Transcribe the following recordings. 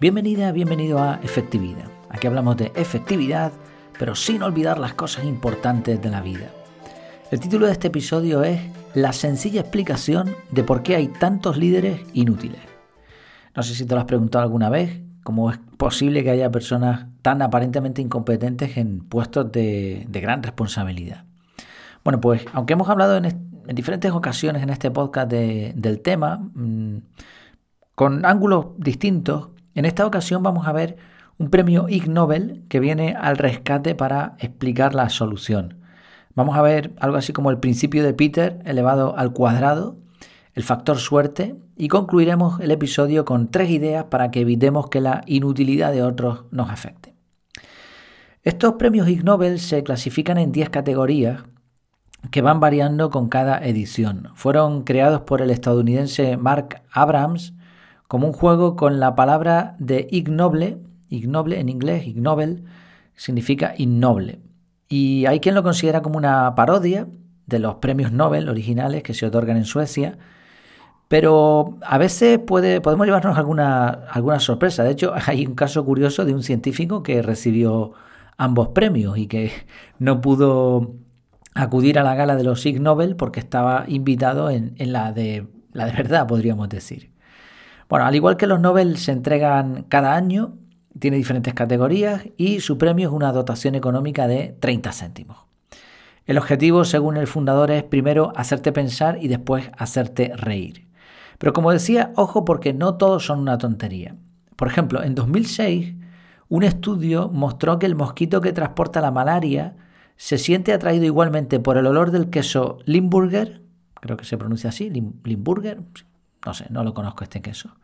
Bienvenida, bienvenido a Efectividad. Aquí hablamos de efectividad, pero sin olvidar las cosas importantes de la vida. El título de este episodio es La sencilla explicación de por qué hay tantos líderes inútiles. No sé si te lo has preguntado alguna vez, cómo es posible que haya personas tan aparentemente incompetentes en puestos de, gran responsabilidad. Bueno, pues aunque hemos hablado en, diferentes ocasiones en este podcast del tema, mm, con ángulos distintos, en esta ocasión vamos a ver un premio Ig Nobel que viene al rescate para explicar la solución. Vamos a ver algo así como el principio de Peter elevado al cuadrado, el factor suerte y concluiremos el episodio con tres ideas para que evitemos que la inutilidad de otros nos afecte. Estos premios Ig Nobel se clasifican en 10 categorías que van variando con cada edición. Fueron creados por el estadounidense Mark Abrams como un juego con la palabra de ignoble, ignoble en inglés, ignoble, significa innoble. Y hay quien lo considera como una parodia de los premios Nobel originales que se otorgan en Suecia, pero a veces puede, podemos llevarnos alguna, alguna sorpresa. De hecho, hay un caso curioso de un científico que recibió ambos premios y que no pudo acudir a la gala de los Ig Nobel porque estaba invitado en, en la, de, la de verdad, podríamos decir. Bueno, al igual que los Nobel se entregan cada año, tiene diferentes categorías y su premio es una dotación económica de 30 céntimos. El objetivo, según el fundador, es primero hacerte pensar y después hacerte reír. Pero como decía, ojo porque no todos son una tontería. Por ejemplo, en 2006, un estudio mostró que el mosquito que transporta la malaria se siente atraído igualmente por el olor del queso Limburger, creo que se pronuncia así, Limburger, no sé, no lo conozco este queso.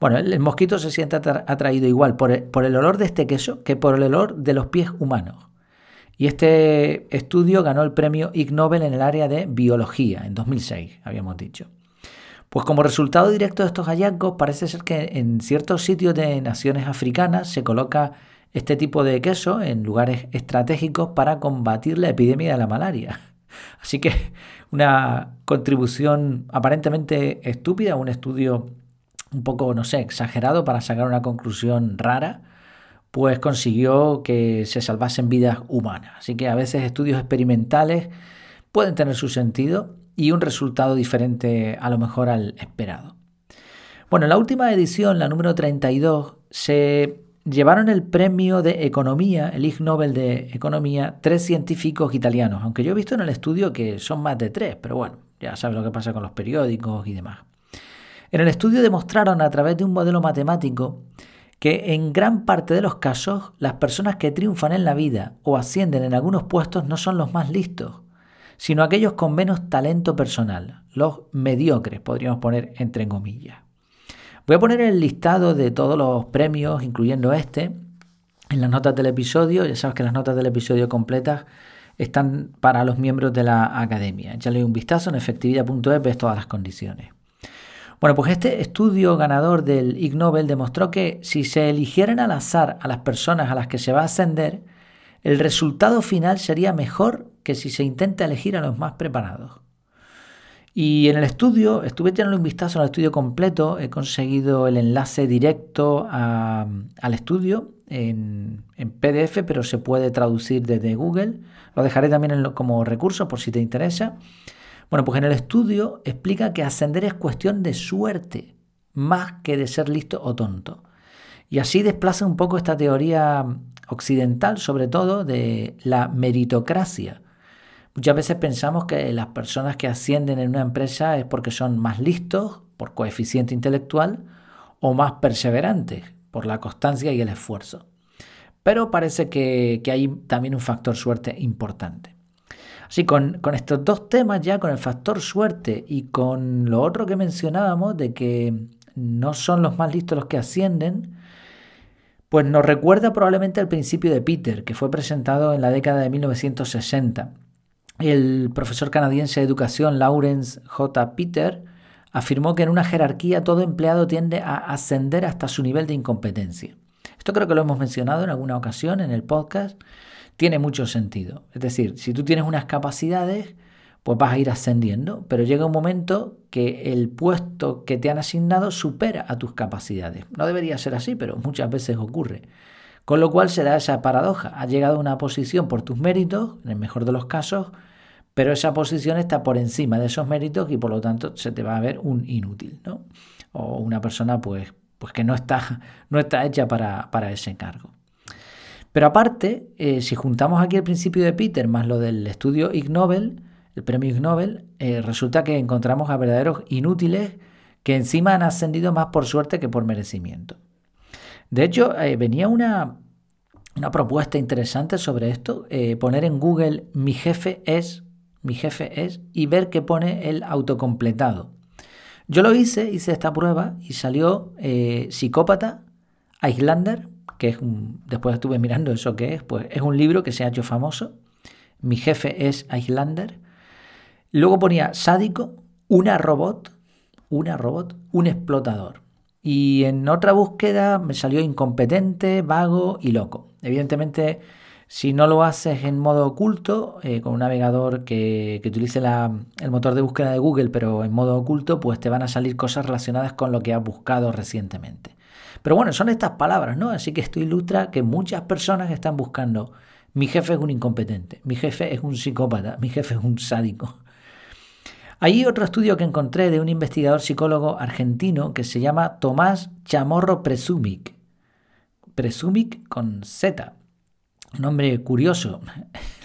Bueno, el, mosquito se siente atraído igual por el, olor de este queso que por el olor de los pies humanos. Y este estudio ganó el premio Ig Nobel en el área de biología en 2006, habíamos dicho. Pues como resultado directo de estos hallazgos, parece ser que en ciertos sitios de naciones africanas se coloca este tipo de queso en lugares estratégicos para combatir la epidemia de la malaria. Así que una contribución aparentemente estúpida, un estudio un poco, no sé, exagerado para sacar una conclusión rara, pues consiguió que se salvasen vidas humanas. Así que a veces estudios experimentales pueden tener su sentido y un resultado diferente a lo mejor al esperado. Bueno, en la última edición, la número 32, se llevaron el premio de economía, el Ig Nobel de economía, tres científicos italianos, aunque yo he visto en el estudio que son más de tres, pero bueno, ya sabes lo que pasa con los periódicos y demás. En el estudio demostraron a través de un modelo matemático que en gran parte de los casos las personas que triunfan en la vida o ascienden en algunos puestos no son los más listos, sino aquellos con menos talento personal, los mediocres, podríamos poner entre comillas. Voy a poner el listado de todos los premios, incluyendo este, en las notas del episodio. Ya sabes que las notas del episodio completas están para los miembros de la academia. Leí un vistazo en efectividad.es, ves todas las condiciones. Bueno, pues este estudio ganador del Ig Nobel demostró que si se eligieran al azar a las personas a las que se va a ascender, el resultado final sería mejor que si se intenta elegir a los más preparados. Y en el estudio, estuve echando un vistazo al estudio completo, he conseguido el enlace directo al estudio en, PDF, pero se puede traducir desde Google. Lo dejaré también como recurso por si te interesa. Bueno, pues en el estudio explica que ascender es cuestión de suerte, más que de ser listo o tonto. Y así desplaza un poco esta teoría occidental, sobre todo, de la meritocracia Muchas veces pensamos que las personas que ascienden en una empresa es porque son más listos, por coeficiente intelectual, o más perseverantes, por la constancia y el esfuerzo. Pero parece que, hay también un factor suerte importante. Así, con, con estos dos temas ya, con el factor suerte y con lo otro que mencionábamos de que no son los más listos los que ascienden, pues nos recuerda probablemente al principio de Peter, que fue presentado en la década de 1960 el profesor canadiense de educación Lawrence J. Peter afirmó que en una jerarquía todo empleado tiende a ascender hasta su nivel de incompetencia. Esto creo que lo hemos mencionado en alguna ocasión en el podcast. Tiene mucho sentido. Es decir, si tú tienes unas capacidades, pues vas a ir ascendiendo, pero llega un momento que el puesto que te han asignado supera a tus capacidades. No debería ser así, pero muchas veces ocurre. Con lo cual se da esa paradoja. Has llegado a una posición por tus méritos, en el mejor de los casos, pero esa posición está por encima de esos méritos y por lo tanto se te va a ver un inútil, ¿no? O una persona pues, pues que no está, no está hecha para, ese cargo. Pero aparte, eh, si juntamos aquí el principio de Peter más lo del estudio Ig Nobel, el premio Ig Nobel, eh, resulta que encontramos a verdaderos inútiles que encima han ascendido más por suerte que por merecimiento. De hecho, eh, venía una, una, propuesta interesante sobre esto, poner en Google mi jefe es mi jefe es, y ver que pone el autocompletado. Yo lo hice, hice esta prueba y salió eh, psicópata, Islander, que es un, después estuve mirando eso que es, pues es un libro que se ha hecho famoso. Mi jefe es Islander. Luego ponía sádico, una robot, una robot, un explotador. Y en otra búsqueda me salió incompetente, vago y loco. Evidentemente si no lo haces en modo oculto, eh, con un navegador que, utilice el motor de búsqueda de Google, pero en modo oculto, pues te van a salir cosas relacionadas con lo que has buscado recientemente. Pero bueno, son estas palabras, ¿no? Así que esto ilustra que muchas personas están buscando, mi jefe es un incompetente, mi jefe es un psicópata, mi jefe es un sádico. Hay otro estudio que encontré de un investigador psicólogo argentino que se llama Tomás Chamorro Presumic. Presumic con Z, un hombre curioso.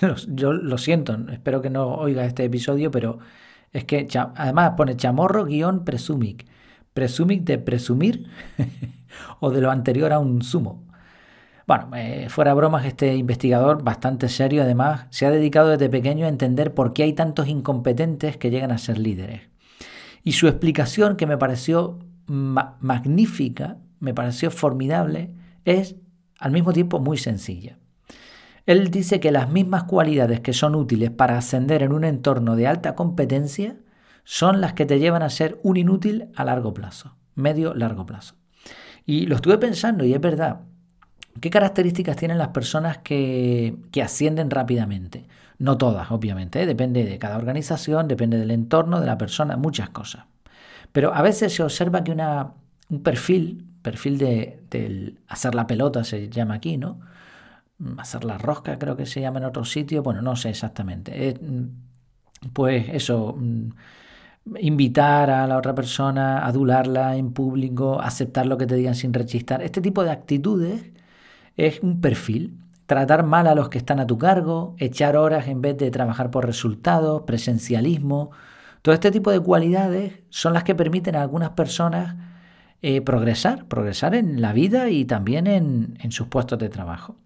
Yo lo siento, espero que no oiga este episodio, pero es que además pone chamorro-presumic. Presumic de presumir o de lo anterior a un sumo. Bueno, eh, fuera bromas, este investigador, bastante serio además, se ha dedicado desde pequeño a entender por qué hay tantos incompetentes que llegan a ser líderes. Y su explicación, que me pareció magnífica, me pareció formidable, es al mismo tiempo muy sencilla. Él dice que las mismas cualidades que son útiles para ascender en un entorno de alta competencia son las que te llevan a ser un inútil a largo plazo, medio largo plazo. Y lo estuve pensando y es verdad. ¿Qué características tienen las personas que, ascienden rápidamente? No todas, obviamente, ¿eh? depende de cada organización, depende del entorno, de la persona, muchas cosas. Pero a veces se observa que una, un perfil, perfil de, hacer la pelota se llama aquí, ¿no? Mm, hacer la rosca, creo que se llama en otro sitio, bueno, no sé exactamente. Mm, pues eso, mm, invitar a la otra persona, adularla en público, aceptar lo que te digan sin rechistar. Este tipo de actitudes es un perfil. Tratar mal a los que están a tu cargo, echar horas en vez de trabajar por resultados, presencialismo. Todo este tipo de cualidades son las que permiten a algunas personas eh, progresar, progresar en la vida y también en sus puestos de trabajo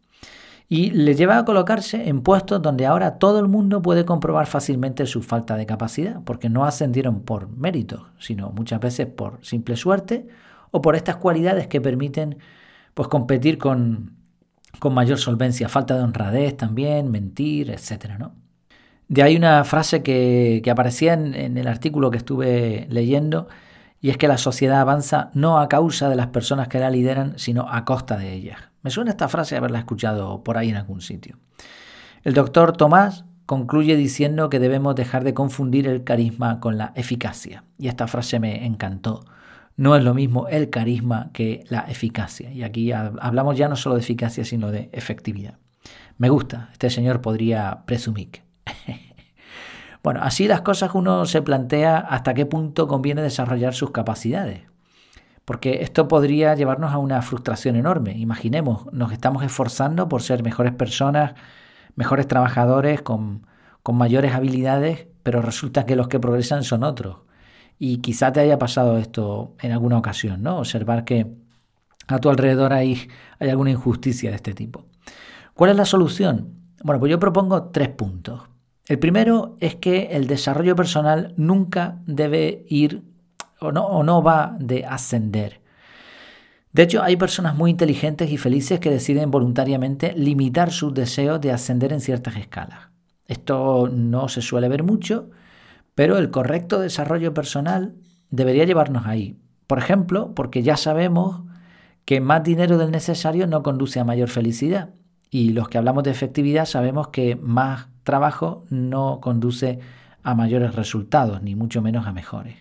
y le lleva a colocarse en puestos donde ahora todo el mundo puede comprobar fácilmente su falta de capacidad, porque no ascendieron por mérito, sino muchas veces por simple suerte o por estas cualidades que permiten pues, competir con, con mayor solvencia, falta de honradez también, mentir, etc. ¿no? De ahí una frase que, aparecía en, en el artículo que estuve leyendo, y es que la sociedad avanza no a causa de las personas que la lideran, sino a costa de ellas. Me suena esta frase haberla escuchado por ahí en algún sitio. El doctor Tomás concluye diciendo que debemos dejar de confundir el carisma con la eficacia. Y esta frase me encantó. No es lo mismo el carisma que la eficacia. Y aquí hablamos ya no solo de eficacia, sino de efectividad. Me gusta, este señor podría presumir. bueno, así las cosas uno se plantea hasta qué punto conviene desarrollar sus capacidades. Porque esto podría llevarnos a una frustración enorme. Imaginemos, nos estamos esforzando por ser mejores personas, mejores trabajadores, con, mayores habilidades, pero resulta que los que progresan son otros. Y quizá te haya pasado esto en alguna ocasión, ¿no? Observar que a tu alrededor hay, hay alguna injusticia de este tipo. ¿Cuál es la solución? Bueno, pues yo propongo tres puntos. El primero es que el desarrollo personal nunca debe ir o no, o no va de ascender. De hecho, hay personas muy inteligentes y felices que deciden voluntariamente limitar sus deseos de ascender en ciertas escalas. Esto no se suele ver mucho, pero el correcto desarrollo personal debería llevarnos ahí. Por ejemplo, porque ya sabemos que más dinero del necesario no conduce a mayor felicidad. Y los que hablamos de efectividad sabemos que más trabajo no conduce a mayores resultados, ni mucho menos a mejores.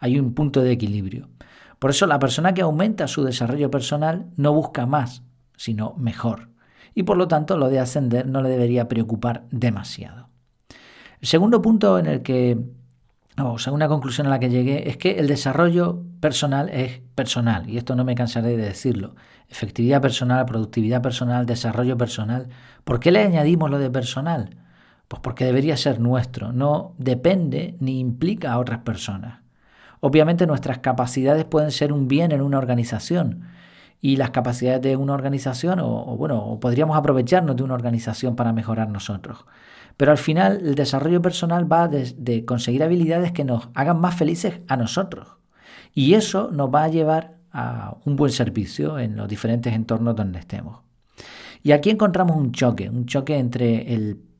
Hay un punto de equilibrio. Por eso la persona que aumenta su desarrollo personal no busca más, sino mejor. Y por lo tanto lo de ascender no le debería preocupar demasiado. El segundo punto en el que, o sea, una conclusión a la que llegué es que el desarrollo personal es personal, y esto no me cansaré de decirlo. Efectividad personal, productividad personal, desarrollo personal. ¿Por qué le añadimos lo de personal? Pues porque debería ser nuestro, no depende ni implica a otras personas. Obviamente nuestras capacidades pueden ser un bien en una organización y las capacidades de una organización, o, bueno, podríamos aprovecharnos de una organización para mejorar nosotros. Pero al final el desarrollo personal va de, conseguir habilidades que nos hagan más felices a nosotros. Y eso nos va a llevar a un buen servicio en los diferentes entornos donde estemos. Y aquí encontramos un choque, un choque entre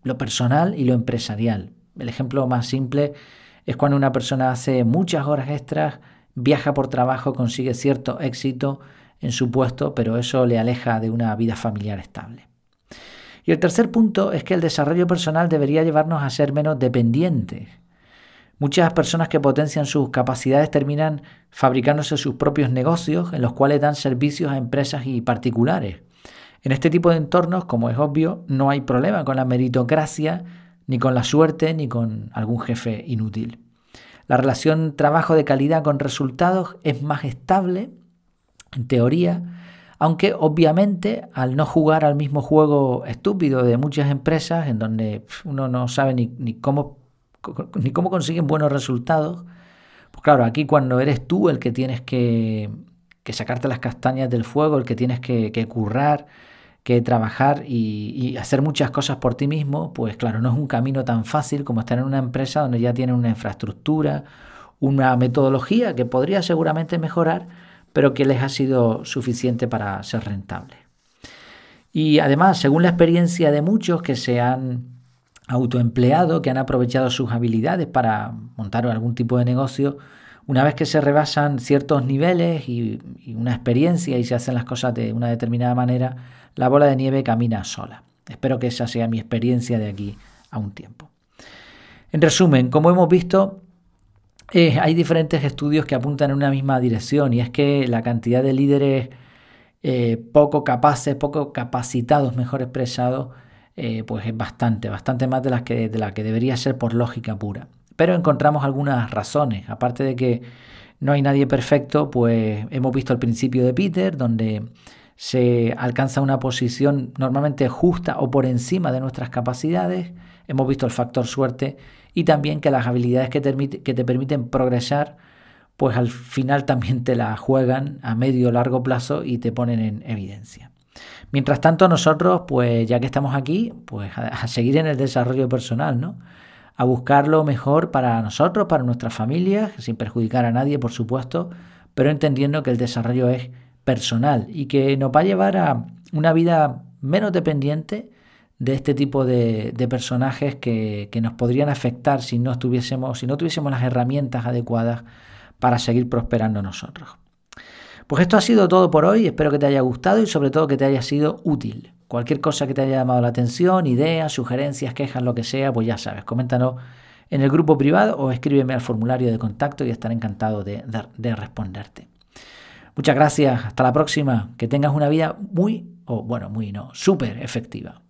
lo personal y lo empresarial. El ejemplo más simple es cuando una persona hace muchas horas extras, viaja por trabajo, consigue cierto éxito en su puesto, pero eso le aleja de una vida familiar estable. Y el tercer punto es que el desarrollo personal debería llevarnos a ser menos dependientes. Muchas personas que potencian sus capacidades terminan fabricándose sus propios negocios en los cuales dan servicios a empresas y particulares. En este tipo de entornos, como es obvio, no hay problema con la meritocracia ni con la suerte, ni con algún jefe inútil. La relación trabajo de calidad con resultados es más estable, en teoría, aunque obviamente al no jugar al mismo juego estúpido de muchas empresas, en donde uno no sabe ni, cómo, ni cómo consiguen buenos resultados, pues claro, aquí cuando eres tú el que tienes que, sacarte las castañas del fuego, el que tienes que, que currar, que trabajar y, hacer muchas cosas por ti mismo, pues claro, no es un camino tan fácil como estar en una empresa donde ya tienen una infraestructura, una metodología que podría seguramente mejorar, pero que les ha sido suficiente para ser rentable. Y además, según la experiencia de muchos que se han autoempleado, que han aprovechado sus habilidades para montar algún tipo de negocio, una vez que se rebasan ciertos niveles y, una experiencia y se hacen las cosas de una determinada manera, la bola de nieve camina sola. Espero que esa sea mi experiencia de aquí a un tiempo. En resumen, como hemos visto, eh, hay diferentes estudios que apuntan en una misma dirección y es que la cantidad de líderes eh, poco capaces, poco capacitados, mejor expresado, eh, pues es bastante, bastante más de, las que, de la que debería ser por lógica pura. Pero encontramos algunas razones. Aparte de que no hay nadie perfecto, pues hemos visto el principio de Peter, donde se alcanza una posición normalmente justa o por encima de nuestras capacidades. Hemos visto el factor suerte y también que las habilidades que te, permiten progresar, pues al final también te la juegan a medio o largo plazo y te ponen en evidencia. Mientras tanto, nosotros, pues ya que estamos aquí, pues a, a seguir en el desarrollo personal, ¿no? a buscar lo mejor para nosotros, para nuestras familias, sin perjudicar a nadie, por supuesto, pero entendiendo que el desarrollo es personal y que nos va a llevar a una vida menos dependiente de este tipo de, personajes que, nos podrían afectar si no estuviésemos, si no tuviésemos las herramientas adecuadas para seguir prosperando nosotros. Pues esto ha sido todo por hoy, espero que te haya gustado y sobre todo que te haya sido útil. Cualquier cosa que te haya llamado la atención, ideas, sugerencias, quejas, lo que sea, pues ya sabes, coméntanos en el grupo privado o escríbeme al formulario de contacto y estaré encantado de responderte. Muchas gracias, hasta la próxima, que tengas una vida muy, o bueno, muy no, súper efectiva.